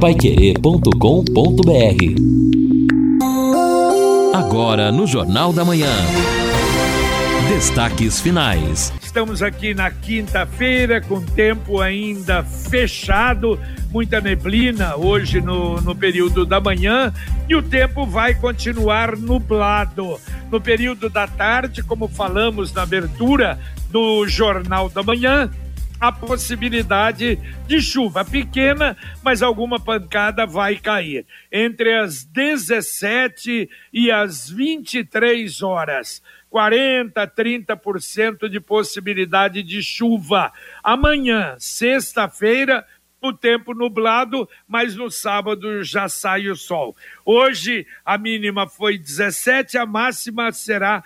Paiquerê.com.br Agora no Jornal da Manhã. Destaques finais. Estamos aqui na quinta-feira com tempo ainda fechado, muita neblina hoje no, no período da manhã e o tempo vai continuar nublado. No período da tarde, como falamos na abertura do Jornal da Manhã, a possibilidade de chuva pequena, mas alguma pancada vai cair. Entre as 17 e as 23 horas. 40, 30% de possibilidade de chuva. Amanhã, sexta-feira, o tempo nublado, mas no sábado já sai o sol. Hoje a mínima foi 17, a máxima será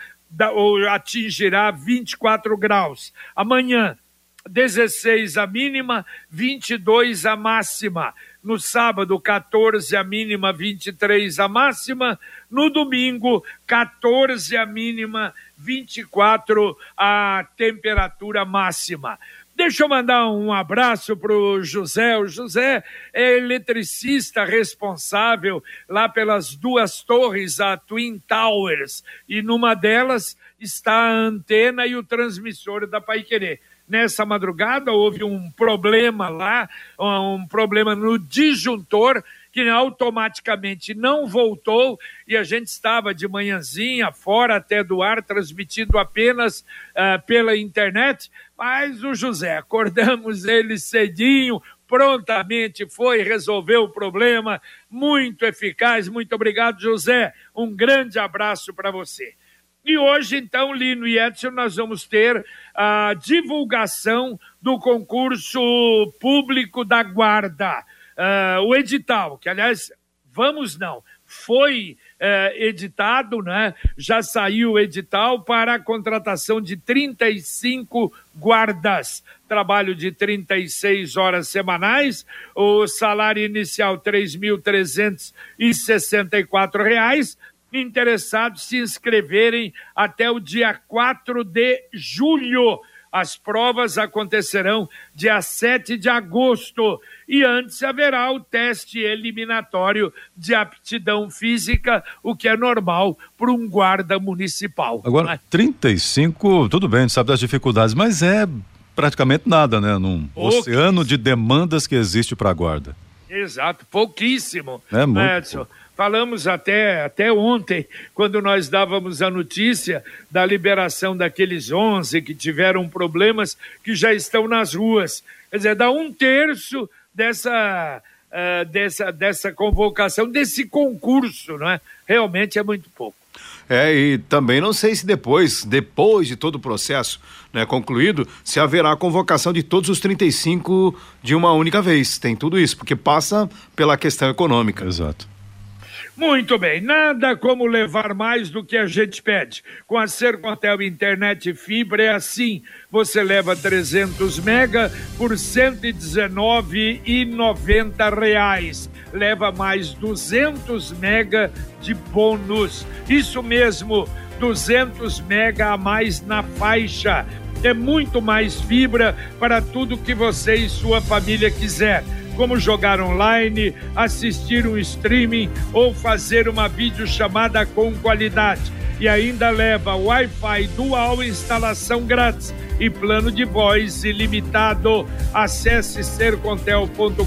ou atingirá 24 graus. Amanhã 16 a mínima, 22 a máxima. No sábado, 14 a mínima, 23 a máxima. No domingo, 14 a mínima, 24 a temperatura máxima. Deixa eu mandar um abraço para o José. O José é eletricista responsável lá pelas duas torres, a Twin Towers, e numa delas está a antena e o transmissor da Pai Querer nessa madrugada houve um problema lá, um problema no disjuntor que automaticamente não voltou e a gente estava de manhãzinha fora até do ar transmitindo apenas uh, pela internet, mas o José, acordamos ele cedinho, prontamente foi resolver o problema, muito eficaz. Muito obrigado, José. Um grande abraço para você. E hoje, então, Lino e Edson, nós vamos ter a divulgação do concurso público da Guarda. Uh, o edital, que aliás, vamos não, foi uh, editado, né? já saiu o edital para a contratação de 35 guardas. Trabalho de 36 horas semanais, o salário inicial R$ 3.364 interessados se inscreverem até o dia 4 de julho. As provas acontecerão dia 7 de agosto e antes haverá o teste eliminatório de aptidão física, o que é normal para um guarda municipal. Agora, 35, tudo bem, a gente sabe das dificuldades, mas é praticamente nada, né? Num oceano de demandas que existe para a guarda. Exato, pouquíssimo. É muito. Edson. Falamos até, até ontem, quando nós dávamos a notícia da liberação daqueles 11 que tiveram problemas, que já estão nas ruas. Quer dizer, dá um terço dessa, uh, dessa, dessa convocação, desse concurso, não é? Realmente é muito pouco. É, e também não sei se depois, depois de todo o processo né, concluído, se haverá convocação de todos os 35 de uma única vez. Tem tudo isso, porque passa pela questão econômica. Exato. Muito bem, nada como levar mais do que a gente pede. Com a Sercontel Internet Fibra é assim. Você leva 300 mega por 119,90 reais. Leva mais 200 mega de bônus. Isso mesmo, 200 mega a mais na faixa. É muito mais fibra para tudo que você e sua família quiser como jogar online, assistir um streaming ou fazer uma videochamada com qualidade. E ainda leva Wi-Fi dual instalação grátis e plano de voz ilimitado. Acesse sercontel.com.br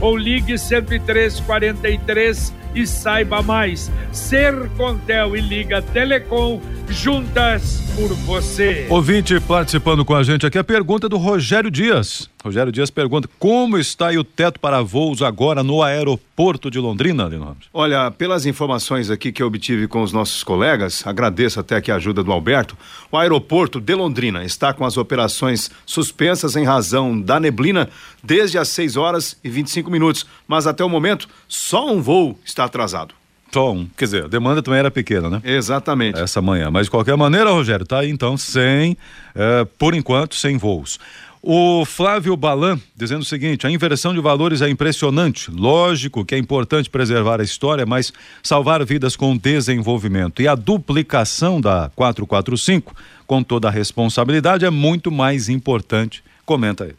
ou ligue 10343 e saiba mais. Sercontel e Liga Telecom juntas por você. Ouvinte participando com a gente aqui, a pergunta do Rogério Dias. Rogério Dias pergunta: como está o teto para voos agora no aeroporto de Londrina, Lino Ramos? Olha, pelas informações aqui que eu obtive com os nossos colegas, agradeço até aqui a ajuda do Alberto. O aeroporto de Londrina está com as operações suspensas em razão da neblina desde as 6 horas e 25 minutos, mas até o momento só um voo está atrasado. Só um. Quer dizer, a demanda também era pequena, né? Exatamente. Essa manhã. Mas de qualquer maneira, Rogério, tá aí então sem, é, por enquanto, sem voos. O Flávio Balan dizendo o seguinte: a inversão de valores é impressionante. Lógico que é importante preservar a história, mas salvar vidas com desenvolvimento. E a duplicação da 445, com toda a responsabilidade, é muito mais importante. Comenta aí.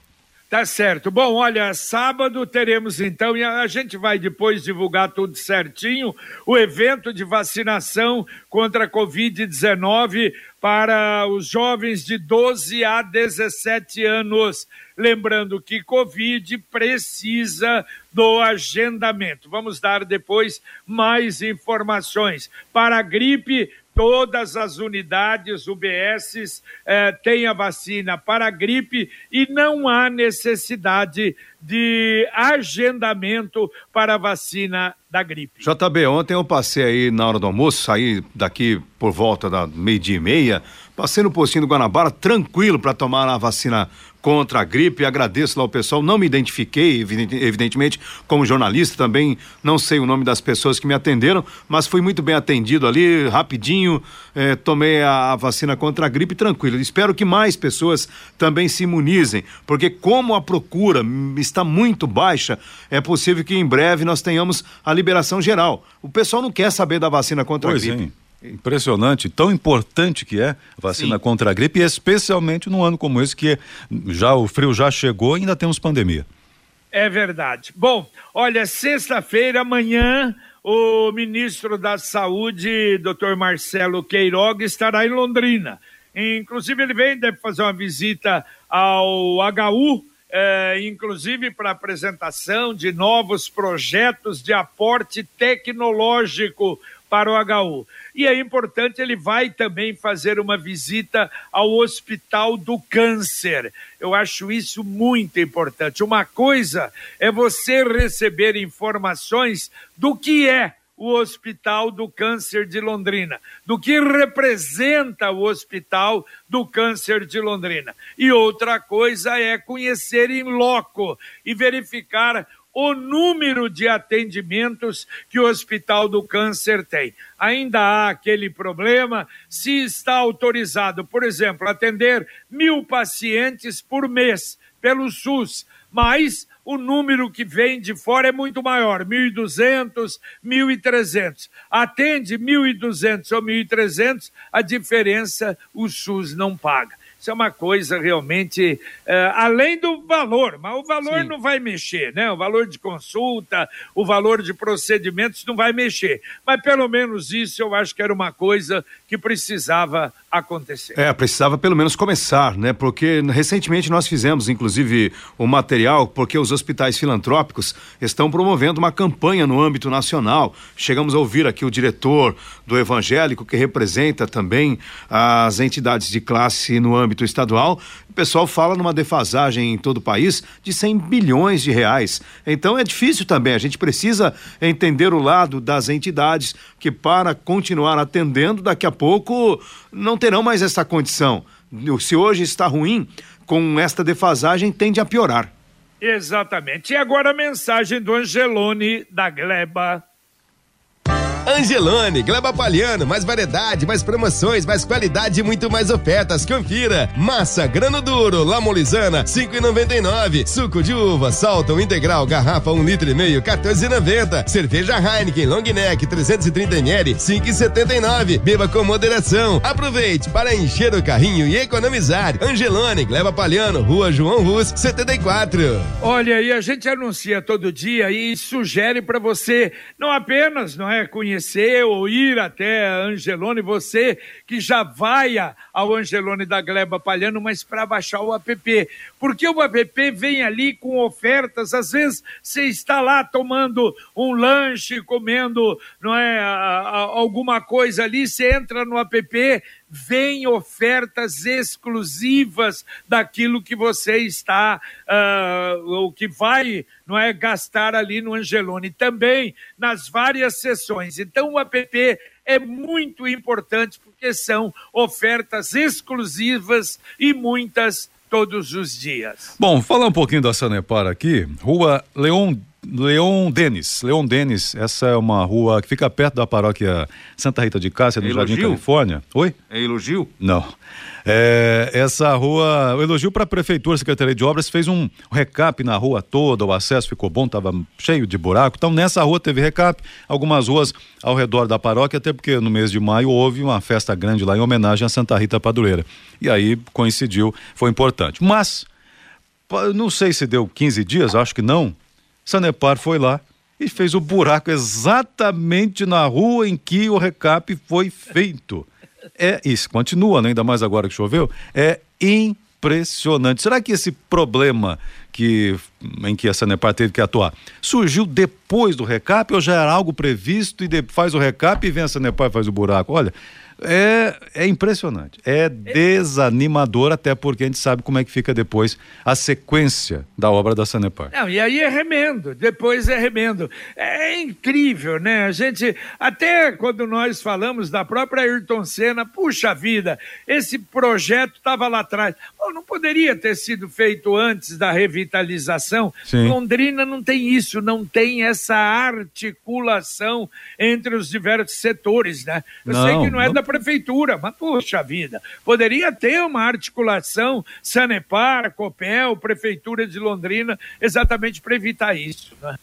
Tá certo. Bom, olha, sábado teremos então, e a gente vai depois divulgar tudo certinho, o evento de vacinação contra a Covid-19 para os jovens de 12 a 17 anos. Lembrando que Covid precisa do agendamento. Vamos dar depois mais informações. Para a gripe, todas as unidades UBS eh, têm a vacina para a gripe e não há necessidade de agendamento para a vacina da gripe. JB, ontem eu passei aí na hora do almoço, saí daqui por volta da meio-dia e meia, passei no postinho do Guanabara tranquilo para tomar a vacina contra a gripe. Agradeço lá o pessoal. Não me identifiquei, evidentemente, como jornalista, também não sei o nome das pessoas que me atenderam, mas fui muito bem atendido ali, rapidinho. Eh, tomei a, a, vacina contra a gripe tranquilo. Espero que mais pessoas também se imunizem, porque como a procura está muito baixa, é possível que em breve nós tenhamos a liberação geral. O pessoal não quer saber da vacina contra pois a gripe. Impressionante, tão importante que é a vacina Sim. contra a gripe, especialmente num ano como esse, que já o frio já chegou e ainda temos pandemia. É verdade. Bom, olha, sexta-feira, amanhã, o ministro da Saúde, doutor Marcelo Queiroga, estará em Londrina. Inclusive, ele vem, deve fazer uma visita ao HU, é, inclusive para apresentação de novos projetos de aporte tecnológico para o HU. E é importante, ele vai também fazer uma visita ao Hospital do Câncer. Eu acho isso muito importante. Uma coisa é você receber informações do que é o Hospital do Câncer de Londrina, do que representa o Hospital do Câncer de Londrina. E outra coisa é conhecer em loco e verificar o número de atendimentos que o Hospital do Câncer tem. Ainda há aquele problema se está autorizado, por exemplo, atender mil pacientes por mês pelo SUS, mas o número que vem de fora é muito maior, 1.200, 1.300. Atende 1.200 ou 1.300, a diferença o SUS não paga. Isso é uma coisa realmente é, além do valor, mas o valor Sim. não vai mexer, né? O valor de consulta, o valor de procedimentos não vai mexer. Mas pelo menos isso eu acho que era uma coisa que precisava acontecer. É, precisava pelo menos começar, né? Porque recentemente nós fizemos, inclusive, o material, porque os hospitais filantrópicos estão promovendo uma campanha no âmbito nacional. Chegamos a ouvir aqui o diretor do evangélico, que representa também as entidades de classe no âmbito estadual. O pessoal fala numa defasagem em todo o país de 100 bilhões de reais. Então é difícil também. A gente precisa entender o lado das entidades que, para continuar atendendo, daqui a pouco não terão mais essa condição. Se hoje está ruim, com esta defasagem tende a piorar. Exatamente. E agora a mensagem do Angelone da Gleba Angelone, Gleba Palhano, mais variedade, mais promoções, mais qualidade e muito mais ofertas. Confira. Massa grano duro, lamolizana, 5,99. Suco de uva, salto integral, garrafa 1 um litro e meio, 14,90. Cerveja Heineken Long Neck 330 ml, 5,79. Beba com moderação. Aproveite para encher o carrinho e economizar. Angelone, Gleba Palhano, Rua João Rus, 74. Olha, e a gente anuncia todo dia e sugere para você não apenas, não é, conhecer conhecer ou ir até Angelone, você que já vai ao Angelone da Gleba Palhano, mas para baixar o app. Porque o app vem ali com ofertas, às vezes você está lá tomando um lanche, comendo não é, alguma coisa ali, você entra no app, vem ofertas exclusivas daquilo que você está, uh, o que vai não é, gastar ali no Angelone. Também nas várias sessões. Então o app é muito importante porque são ofertas exclusivas e muitas todos os dias. Bom, falar um pouquinho da Sanepar aqui, Rua Leon Leon Denis, Leon Denis, essa é uma rua que fica perto da paróquia Santa Rita de Cássia, no é Jardim Califórnia. Oi? É elogio? Não. É, essa rua, o elogio para a Prefeitura, Secretaria de Obras, fez um recap na rua toda, o acesso ficou bom, estava cheio de buraco. Então, nessa rua teve recap, algumas ruas ao redor da paróquia, até porque no mês de maio houve uma festa grande lá em homenagem a Santa Rita Padureira. E aí coincidiu, foi importante. Mas não sei se deu 15 dias, acho que não. Sanepar foi lá e fez o buraco exatamente na rua em que o recap foi feito. É isso, continua, né? ainda mais agora que choveu. É impressionante. Será que esse problema que, em que a Sanepar teve que atuar surgiu depois do recap ou já era algo previsto e de, faz o recap e vem a Sanepar e faz o buraco? Olha, é, é impressionante, é desanimador, até porque a gente sabe como é que fica depois a sequência da obra da Sanepar. Não, e aí é remendo, depois é remendo. É incrível, né? A gente, até quando nós falamos da própria Ayrton Senna, puxa vida, esse projeto estava lá atrás. Bom, não poderia ter sido feito antes da revitalização? Sim. Londrina não tem isso, não tem essa articulação entre os diversos setores, né? Eu não, sei que não é não... da prefeitura, mas puxa vida, poderia ter uma articulação Sanepar, Copel, Prefeitura de Londrina, exatamente para evitar isso. Né?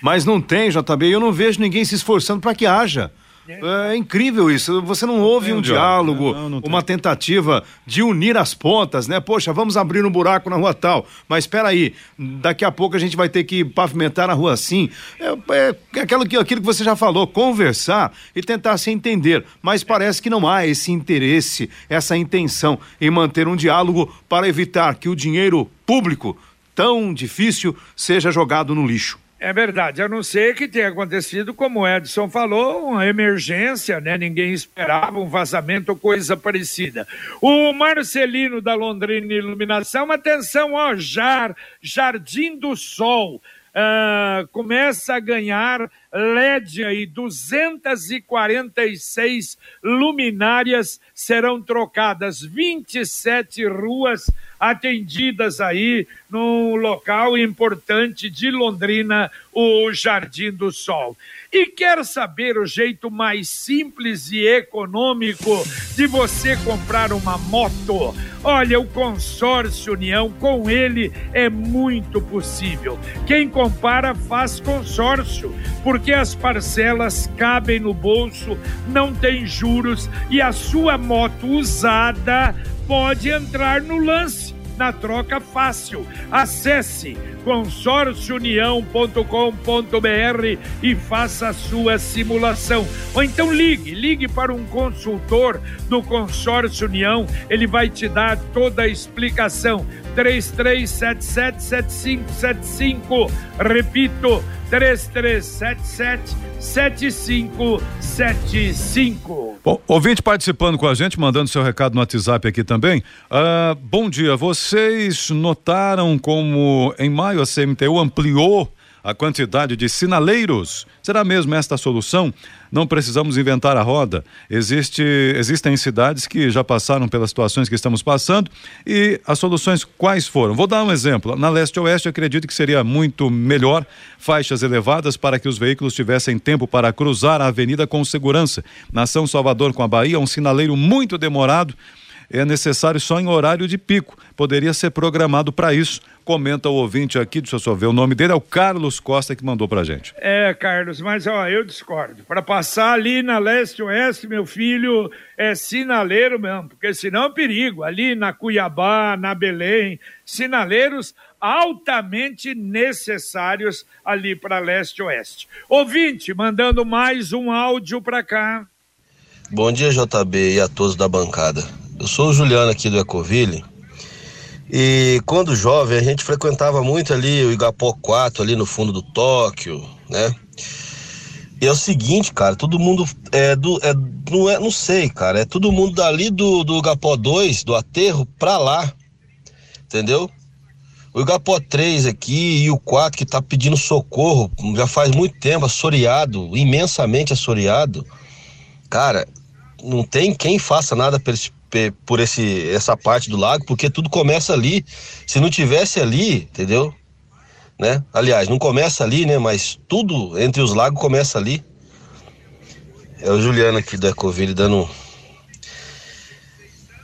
Mas não tem, JB, eu não vejo ninguém se esforçando para que haja. É incrível isso. Você não ouve um diálogo, não, não uma tentativa de unir as pontas, né? Poxa, vamos abrir um buraco na rua tal. Mas espera aí, daqui a pouco a gente vai ter que pavimentar a rua assim. É, é aquilo, que, aquilo que você já falou, conversar e tentar se entender. Mas parece que não há esse interesse, essa intenção em manter um diálogo para evitar que o dinheiro público tão difícil seja jogado no lixo. É verdade, a não ser que tenha acontecido, como o Edson falou, uma emergência, né? Ninguém esperava um vazamento ou coisa parecida. O Marcelino da Londrina Iluminação, atenção, ó, Jar, Jardim do Sol. Uh, começa a ganhar LED aí, 246 luminárias serão trocadas, 27 ruas atendidas aí num local importante de Londrina, o Jardim do Sol. E quer saber o jeito mais simples e econômico de você comprar uma moto? Olha, o Consórcio União, com ele é muito possível. Quem compara faz consórcio, porque as parcelas cabem no bolso, não tem juros e a sua moto usada pode entrar no lance na troca fácil. Acesse consórciounião.com.br e faça a sua simulação. Ou então ligue, ligue para um consultor do Consórcio União, ele vai te dar toda a explicação. 33777575, repito, 3377-7575. Bom, ouvinte participando com a gente, mandando seu recado no WhatsApp aqui também. Uh, bom dia, vocês notaram como em maio a CMTU ampliou a quantidade de sinaleiros. Será mesmo esta a solução? Não precisamos inventar a roda. Existe, existem cidades que já passaram pelas situações que estamos passando e as soluções quais foram? Vou dar um exemplo. Na leste-oeste, acredito que seria muito melhor faixas elevadas para que os veículos tivessem tempo para cruzar a avenida com segurança. Na São Salvador com a Bahia, um sinaleiro muito demorado é necessário só em horário de pico. Poderia ser programado para isso. Comenta o ouvinte aqui, deixa eu só ver o nome dele, é o Carlos Costa que mandou pra gente. É, Carlos, mas ó, eu discordo. Para passar ali na leste-oeste, meu filho, é sinaleiro mesmo, porque senão é perigo. Ali na Cuiabá, na Belém, sinaleiros altamente necessários ali para leste-oeste. Ouvinte, mandando mais um áudio para cá. Bom dia, JB, e a todos da bancada. Eu sou o Juliano aqui do Ecoville. E quando jovem, a gente frequentava muito ali o Igapó 4, ali no fundo do Tóquio, né? E é o seguinte, cara, todo mundo é do. É, não, é, não sei, cara. É todo mundo dali do, do Igapó 2, do aterro, pra lá. Entendeu? O Igapó 3 aqui e o 4 que tá pedindo socorro já faz muito tempo, assoreado, imensamente assoreado. Cara, não tem quem faça nada por esse, por esse essa parte do lago, porque tudo começa ali. Se não tivesse ali, entendeu? Né? Aliás, não começa ali, né? Mas tudo entre os lagos começa ali. É o Juliano aqui do Ecoville dando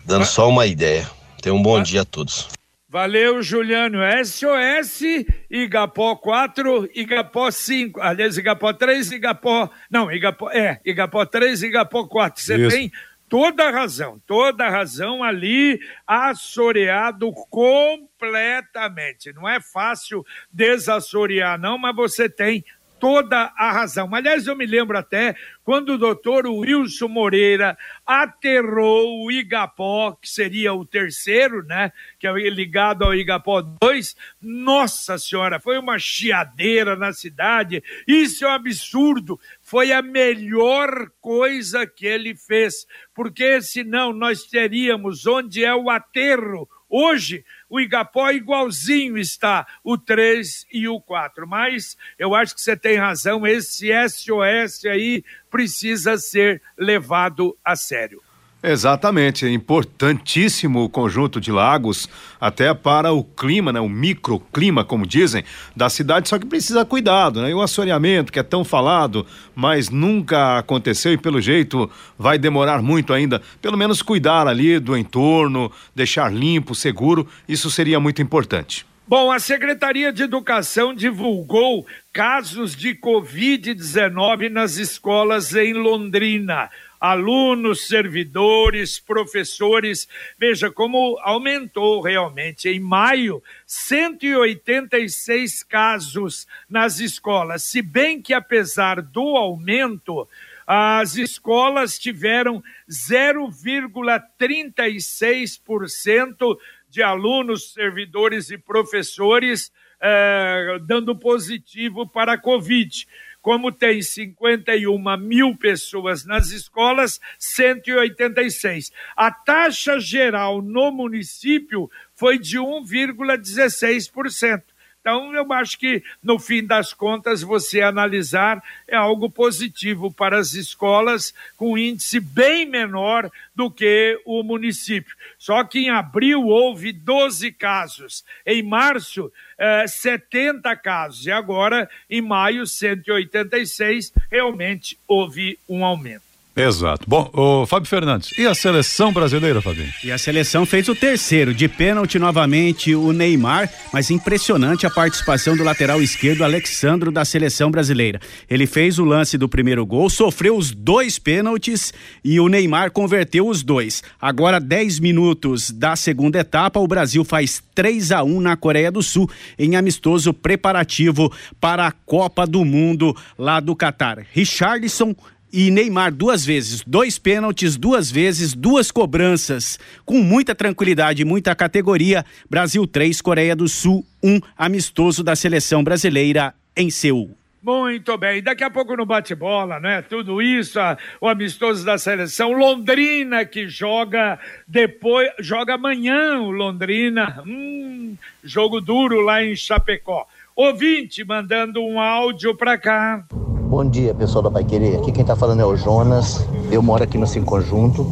dando só uma ideia. Tenha um bom dia a todos. Valeu, Juliano. SOS, Igapó 4, Igapó 5. Aliás, Igapó 3, Igapó. Não, Igapó. É, Igapó 3, Igapó 4. Você tem toda razão, toda razão ali, assoreado completamente. Não é fácil desassorear, não, mas você tem toda a razão. Aliás, eu me lembro até quando o doutor Wilson Moreira aterrou o Igapó, que seria o terceiro, né? Que é ligado ao Igapó 2. Nossa Senhora, foi uma chiadeira na cidade. Isso é um absurdo. Foi a melhor coisa que ele fez, porque senão nós teríamos onde é o aterro Hoje, o Igapó igualzinho está, o 3 e o 4. Mas eu acho que você tem razão, esse SOS aí precisa ser levado a sério. Exatamente, é importantíssimo o conjunto de lagos, até para o clima, né, o microclima, como dizem, da cidade, só que precisa cuidado, né? E o assoreamento, que é tão falado, mas nunca aconteceu e pelo jeito vai demorar muito ainda. Pelo menos cuidar ali do entorno, deixar limpo, seguro, isso seria muito importante. Bom, a Secretaria de Educação divulgou casos de Covid-19 nas escolas em Londrina alunos, servidores, professores. Veja como aumentou realmente. Em maio, 186 casos nas escolas. Se bem que, apesar do aumento, as escolas tiveram 0,36% de alunos, servidores e professores eh, dando positivo para a Covid como tem 51 mil pessoas nas escolas, 186. A taxa geral no município foi de 1,16%. Então, eu acho que, no fim das contas, você analisar é algo positivo para as escolas, com índice bem menor do que o município. Só que em abril houve 12 casos, em março, eh, 70 casos, e agora, em maio, 186. Realmente houve um aumento. Exato. Bom, o Fábio Fernandes, e a seleção brasileira, Fabinho? E a seleção fez o terceiro, de pênalti novamente o Neymar, mas impressionante a participação do lateral esquerdo Alexandro da seleção brasileira. Ele fez o lance do primeiro gol, sofreu os dois pênaltis e o Neymar converteu os dois. Agora 10 minutos da segunda etapa, o Brasil faz 3 a 1 na Coreia do Sul em amistoso preparativo para a Copa do Mundo lá do Catar. Richardson e Neymar duas vezes, dois pênaltis, duas vezes, duas cobranças, com muita tranquilidade, muita categoria. Brasil 3, Coreia do Sul 1, amistoso da seleção brasileira em Seul. Muito bem, daqui a pouco no bate-bola, né? Tudo isso, o amistoso da seleção. Londrina que joga depois, joga amanhã o Londrina. Hum, jogo duro lá em Chapecó. Ouvinte mandando um áudio para cá. Bom dia, pessoal da Pai Querer. Aqui quem tá falando é o Jonas. Eu moro aqui no Sim Conjunto.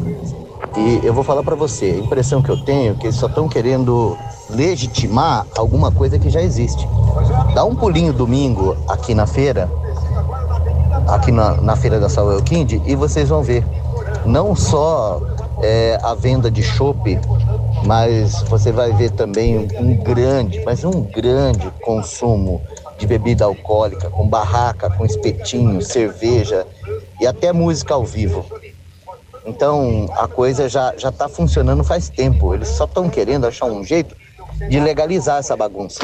E eu vou falar para você, a impressão que eu tenho é que eles só estão querendo legitimar alguma coisa que já existe. Dá um pulinho domingo aqui na feira, aqui na, na feira da Saúl Kind, e vocês vão ver. Não só é, a venda de chopp, mas você vai ver também um grande, mas um grande consumo de bebida alcoólica, com barraca, com espetinho, cerveja e até música ao vivo. Então a coisa já já está funcionando faz tempo. Eles só estão querendo achar um jeito de legalizar essa bagunça.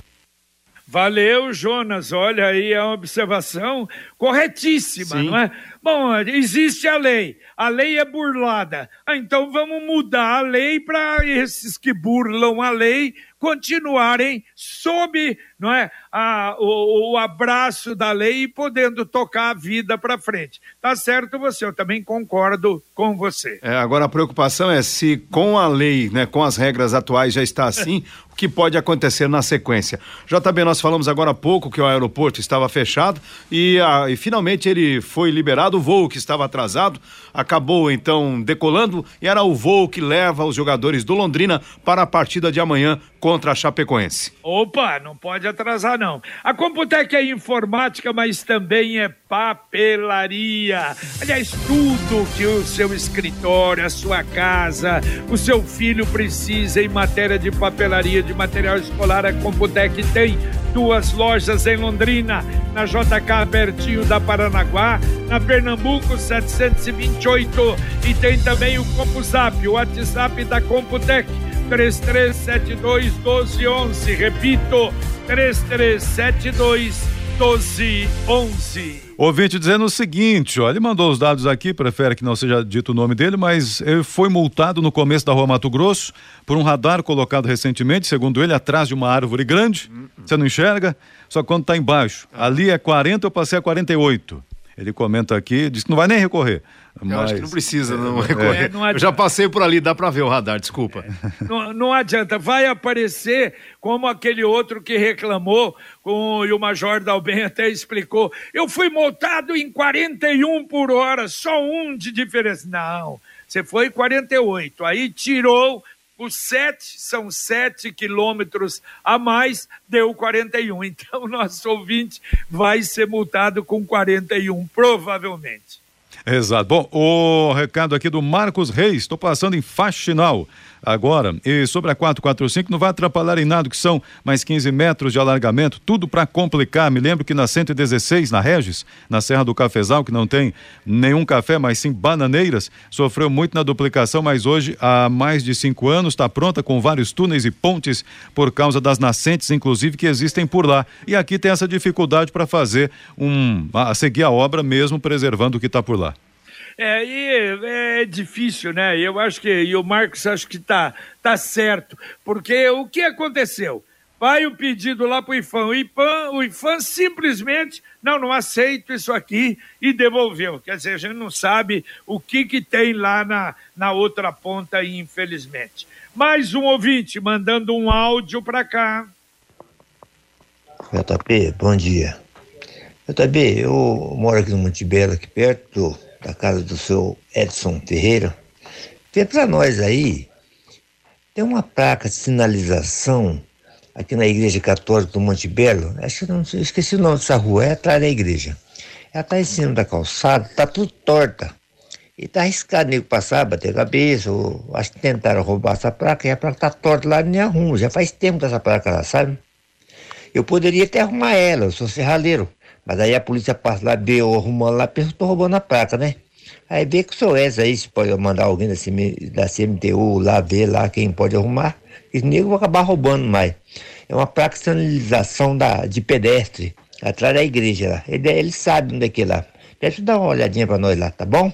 Valeu, Jonas. Olha aí a observação corretíssima, Sim. não é? Bom, existe a lei. A lei é burlada. Ah, então vamos mudar a lei para esses que burlam a lei continuarem sob não é, a, o, o, abraço da lei e podendo tocar a vida para frente. Tá certo você, eu também concordo com você. É, agora a preocupação é se com a lei, né, com as regras atuais já está assim, o que pode acontecer na sequência. JB, nós falamos agora há pouco que o aeroporto estava fechado e, a, e finalmente ele foi liberado, o voo que estava atrasado acabou então decolando e era o voo que leva os jogadores do Londrina para a partida de amanhã contra a Chapecoense. Opa, não pode atrasar não. A Computec é informática, mas também é papelaria. Aliás, tudo que o seu escritório, a sua casa, o seu filho precisa em matéria de papelaria, de material escolar, a Computec tem duas lojas em Londrina, na JK pertinho da Paranaguá, na Pernambuco 728 e tem também o CompuZap, o WhatsApp da Computec 3372 1211. Repito, 3372 1211. Ouvinte dizendo o seguinte, ó, ele mandou os dados aqui, prefere que não seja dito o nome dele, mas ele foi multado no começo da rua Mato Grosso por um radar colocado recentemente, segundo ele, atrás de uma árvore grande. Você não enxerga? Só quando está embaixo. Ali é 40, eu passei a 48. Ele comenta aqui, diz que não vai nem recorrer. Eu mas... acho que não precisa não é, recorrer. É, não eu já passei por ali, dá para ver o radar, desculpa. Não, não, adianta, vai aparecer como aquele outro que reclamou, com, e o Major Dalben até explicou. Eu fui multado em 41 por hora, só um de diferença. Não, você foi 48, aí tirou os sete são sete quilômetros a mais, deu 41. Então, nosso ouvinte vai ser multado com 41, provavelmente. Exato. Bom, o recado aqui do Marcos Reis, estou passando em Faxinal agora. E sobre a 445, não vai atrapalhar em nada, que são mais 15 metros de alargamento, tudo para complicar. Me lembro que na 116, na Regis, na Serra do Cafezal, que não tem nenhum café, mas sim bananeiras, sofreu muito na duplicação, mas hoje, há mais de cinco anos, está pronta com vários túneis e pontes por causa das nascentes, inclusive, que existem por lá. E aqui tem essa dificuldade para fazer um. a seguir a obra mesmo preservando o que está por lá. É, e é difícil, né? Eu acho que, e o Marcos acho que tá, tá certo, porque o que aconteceu? Vai o pedido lá para o IFAM. O IFAM, o IFAM simplesmente, não, não aceito isso aqui e devolveu. Quer dizer, a gente não sabe o que, que tem lá na, na outra ponta, infelizmente. Mais um ouvinte mandando um áudio para cá. JP, bom dia. JP, eu moro aqui no Monte Belo, aqui perto da casa do seu Edson Ferreira, vê para nós aí, tem uma placa de sinalização aqui na Igreja Católica do Monte Belo, acho que não esqueci o nome dessa rua, é atrás da igreja. Ela está em cima da calçada, está tudo torta. E está arriscado nego passar, bater a cabeça, ou acho que tentaram roubar essa placa, e a placa está torta lá nem arrumo. Já faz tempo dessa placa lá, sabe? Eu poderia até arrumar ela, eu sou serralheiro. Mas aí a polícia passa lá, vê eu arrumando lá, pensa que tô roubando a placa, né? Aí vê que sou essa aí, se pode mandar alguém da, CM, da CMTU lá ver lá quem pode arrumar. E nego vai acabar roubando mais. É uma placa de sinalização da, de pedestre, atrás da igreja lá. Ele, ele sabe onde é que é lá. Deixa eu dar uma olhadinha pra nós lá, tá bom?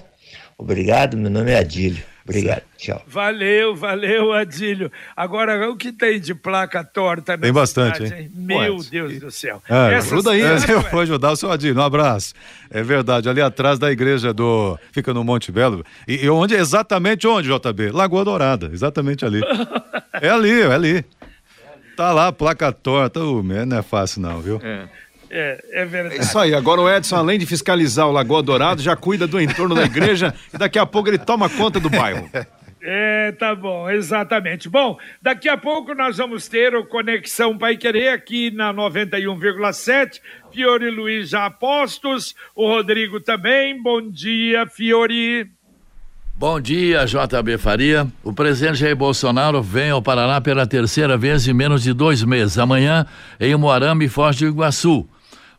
Obrigado, meu nome é Adílio. Obrigado, tchau. Valeu, valeu, Adílio. Agora, o que tem de placa torta Tem bastante, cidade, hein? Meu Deus do céu. É, ajuda aí. Eu vou ajudar o seu Adílio. Um abraço. É verdade, ali atrás da igreja do... Fica no Monte Belo. E, e onde, exatamente onde, JB? Lagoa Dourada, exatamente ali. é ali, é ali. Tá lá, placa torta. Uh, não é fácil não, viu? É. É, é verdade. É isso aí. Agora o Edson, além de fiscalizar o Lagoa Dourado, já cuida do entorno da igreja e daqui a pouco ele toma conta do bairro. É, tá bom, exatamente. Bom, daqui a pouco nós vamos ter o Conexão Pai Querer aqui na 91,7. Fiore Luiz já apostos, o Rodrigo também. Bom dia, Fiore. Bom dia, JB Faria. O presidente Jair Bolsonaro vem ao Paraná pela terceira vez em menos de dois meses. Amanhã, em Moarama e Foz do Iguaçu.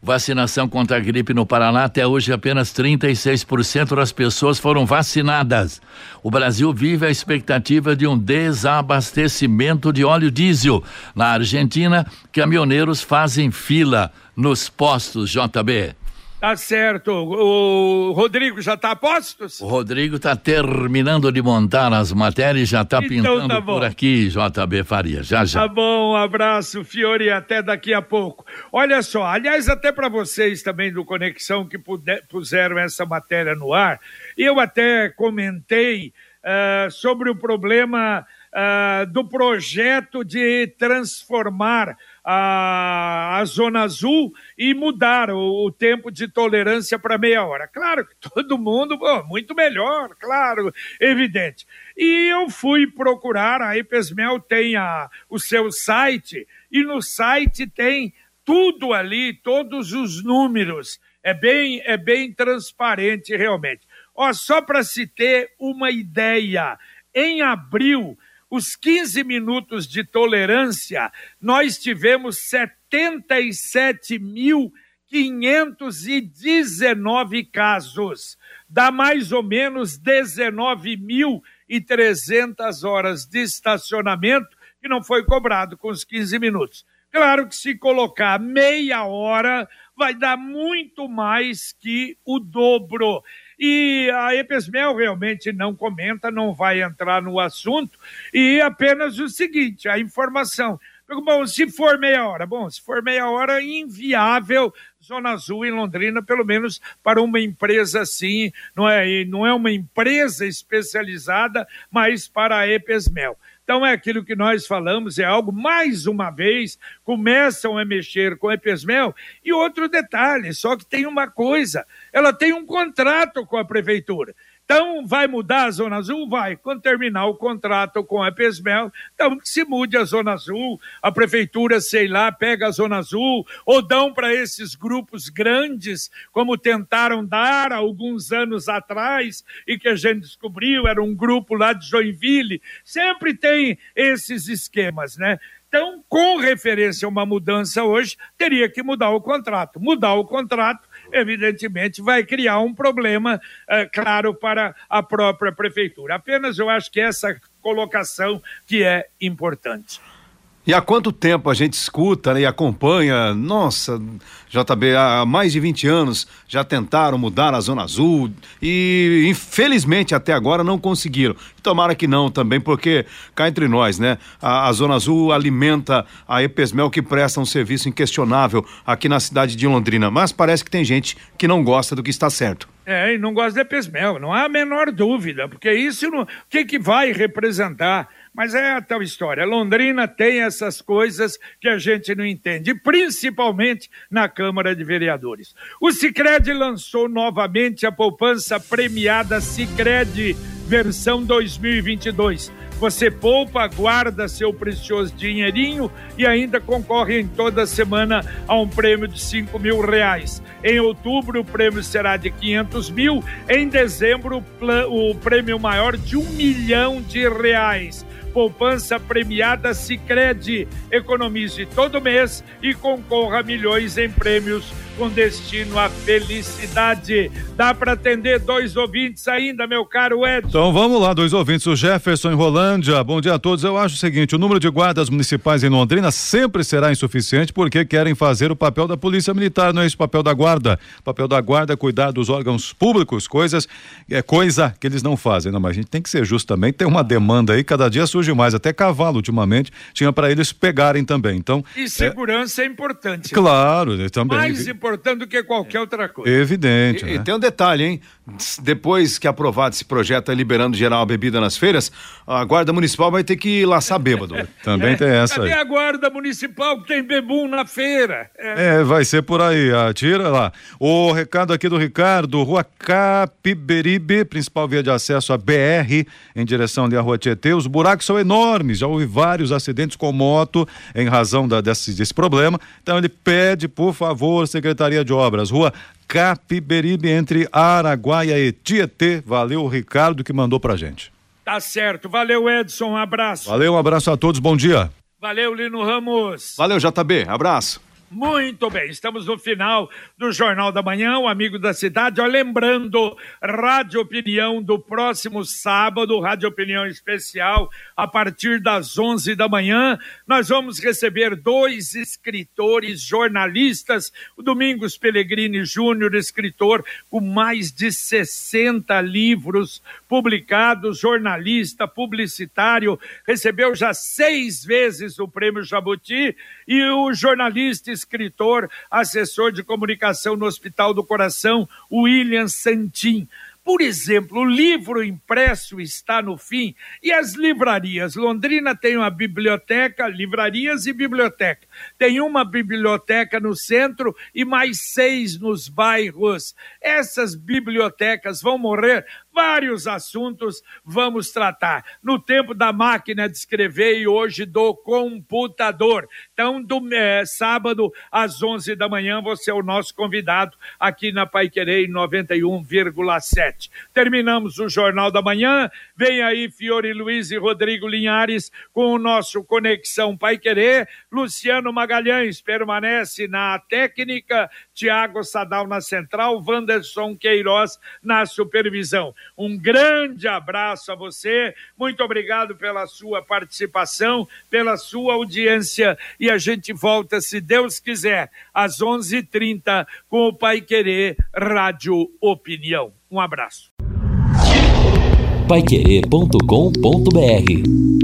Vacinação contra a gripe no Paraná, até hoje apenas 36% das pessoas foram vacinadas. O Brasil vive a expectativa de um desabastecimento de óleo diesel. Na Argentina, caminhoneiros fazem fila nos postos JB. Tá certo. O Rodrigo já está a postos? O Rodrigo está terminando de montar as matérias, já está então, pintando tá por aqui, JB Faria. Já, já. Tá bom, um abraço, Fiore, até daqui a pouco. Olha só, aliás, até para vocês também do Conexão que puder, puseram essa matéria no ar, eu até comentei uh, sobre o problema uh, do projeto de transformar a, a Zona Azul e mudaram o, o tempo de tolerância para meia hora. Claro que todo mundo, pô, muito melhor, claro, evidente. E eu fui procurar, a Epesmel tem a, o seu site, e no site tem tudo ali, todos os números. É bem, é bem transparente realmente. Ó, só para se ter uma ideia, em abril, os 15 minutos de tolerância, nós tivemos 77.519 casos, dá mais ou menos 19.300 horas de estacionamento que não foi cobrado com os 15 minutos. Claro que se colocar meia hora, vai dar muito mais que o dobro. E a Epesmel realmente não comenta, não vai entrar no assunto, e apenas o seguinte: a informação. Bom, se for meia hora, bom, se for meia hora, inviável Zona Azul em Londrina, pelo menos para uma empresa assim, não é, não é uma empresa especializada, mas para a Epesmel. Então é aquilo que nós falamos, é algo, mais uma vez, começam a mexer com a Epesmel. E outro detalhe, só que tem uma coisa, ela tem um contrato com a prefeitura. Então, vai mudar a Zona Azul? Vai. Quando terminar o contrato com a Pesmel, então que se mude a Zona Azul, a prefeitura, sei lá, pega a Zona Azul, ou dão para esses grupos grandes, como tentaram dar alguns anos atrás, e que a gente descobriu, era um grupo lá de Joinville. Sempre tem esses esquemas, né? Então, com referência a uma mudança hoje, teria que mudar o contrato. Mudar o contrato evidentemente vai criar um problema, é, claro, para a própria prefeitura. Apenas eu acho que essa colocação que é importante. E há quanto tempo a gente escuta né, e acompanha? Nossa, JB, há mais de 20 anos já tentaram mudar a Zona Azul e infelizmente até agora não conseguiram. Tomara que não também, porque cá entre nós, né? A, a Zona Azul alimenta a Epesmel que presta um serviço inquestionável aqui na cidade de Londrina. Mas parece que tem gente que não gosta do que está certo. É, e não gosta de Epesmel, não há a menor dúvida, porque isso não, o que, que vai representar mas é a tal história. Londrina tem essas coisas que a gente não entende, principalmente na Câmara de Vereadores. O Sicredi lançou novamente a poupança premiada Sicredi versão 2022. Você poupa, guarda seu precioso dinheirinho e ainda concorre em toda semana a um prêmio de 5 mil reais. Em outubro, o prêmio será de 500 mil. Em dezembro, o prêmio maior de um milhão de reais poupança premiada Sicredi. Economize todo mês e concorra a milhões em prêmios com destino à felicidade. Dá para atender dois ouvintes ainda, meu caro Edson? Então vamos lá, dois ouvintes. O Jefferson em Rolândia. Bom dia a todos. Eu acho o seguinte: o número de guardas municipais em Londrina sempre será insuficiente porque querem fazer o papel da polícia militar, não é esse o papel da guarda. O papel da guarda é cuidar dos órgãos públicos, coisas, é coisa que eles não fazem. Não, mas a gente tem que ser justo também. Tem uma demanda aí, cada dia surge mais. Até cavalo, ultimamente, tinha para eles pegarem também. Então. E segurança é, é importante. Claro, também. Mais importante do que qualquer outra coisa. Evidente. E, né? e tem um detalhe, hein? Depois que aprovado esse projeto liberando geral a bebida nas feiras, a Guarda Municipal vai ter que laçar bêbado. Também tem essa Cadê aí. a Guarda Municipal que tem bebum na feira? É. vai ser por aí. Ah, tira lá. O recado aqui do Ricardo, Rua Capiberibe, principal via de acesso à BR, em direção ali à Rua Tietê. Os buracos são enormes, já houve vários acidentes com moto em razão da, desse, desse problema. Então ele pede, por favor, Secretaria de Obras, Rua Capiberibe, entre Araguaia e Tietê. Valeu, Ricardo, que mandou pra gente. Tá certo. Valeu, Edson. Um abraço. Valeu, um abraço a todos, bom dia. Valeu, Lino Ramos. Valeu, JB. Abraço. Muito bem, estamos no final do Jornal da Manhã, o Amigo da Cidade. Ó, lembrando, Rádio Opinião do próximo sábado, Rádio Opinião Especial, a partir das 11 da manhã. Nós vamos receber dois escritores jornalistas. O Domingos Pellegrini Júnior, escritor com mais de 60 livros publicados, jornalista, publicitário, recebeu já seis vezes o Prêmio Jabuti e o jornalista escritor, assessor de comunicação no Hospital do Coração, William Santin. Por exemplo, o livro impresso está no fim e as livrarias. Londrina tem uma biblioteca, livrarias e biblioteca. Tem uma biblioteca no centro e mais seis nos bairros. Essas bibliotecas vão morrer vários assuntos vamos tratar. No tempo da máquina de escrever e hoje do computador. Então, do é, sábado às 11 da manhã, você é o nosso convidado aqui na Pai Querer 91,7. Terminamos o Jornal da Manhã. Vem aí Fiore Luiz e Rodrigo Linhares com o nosso Conexão Pai Querer. Luciano Magalhães permanece na técnica, Tiago Sadal na central, Wanderson Queiroz na supervisão. Um grande abraço a você, muito obrigado pela sua participação, pela sua audiência e a gente volta, se Deus quiser, às 11:30 h 30 com o Pai Querer Rádio Opinião. Um abraço. Paiquerê.com.br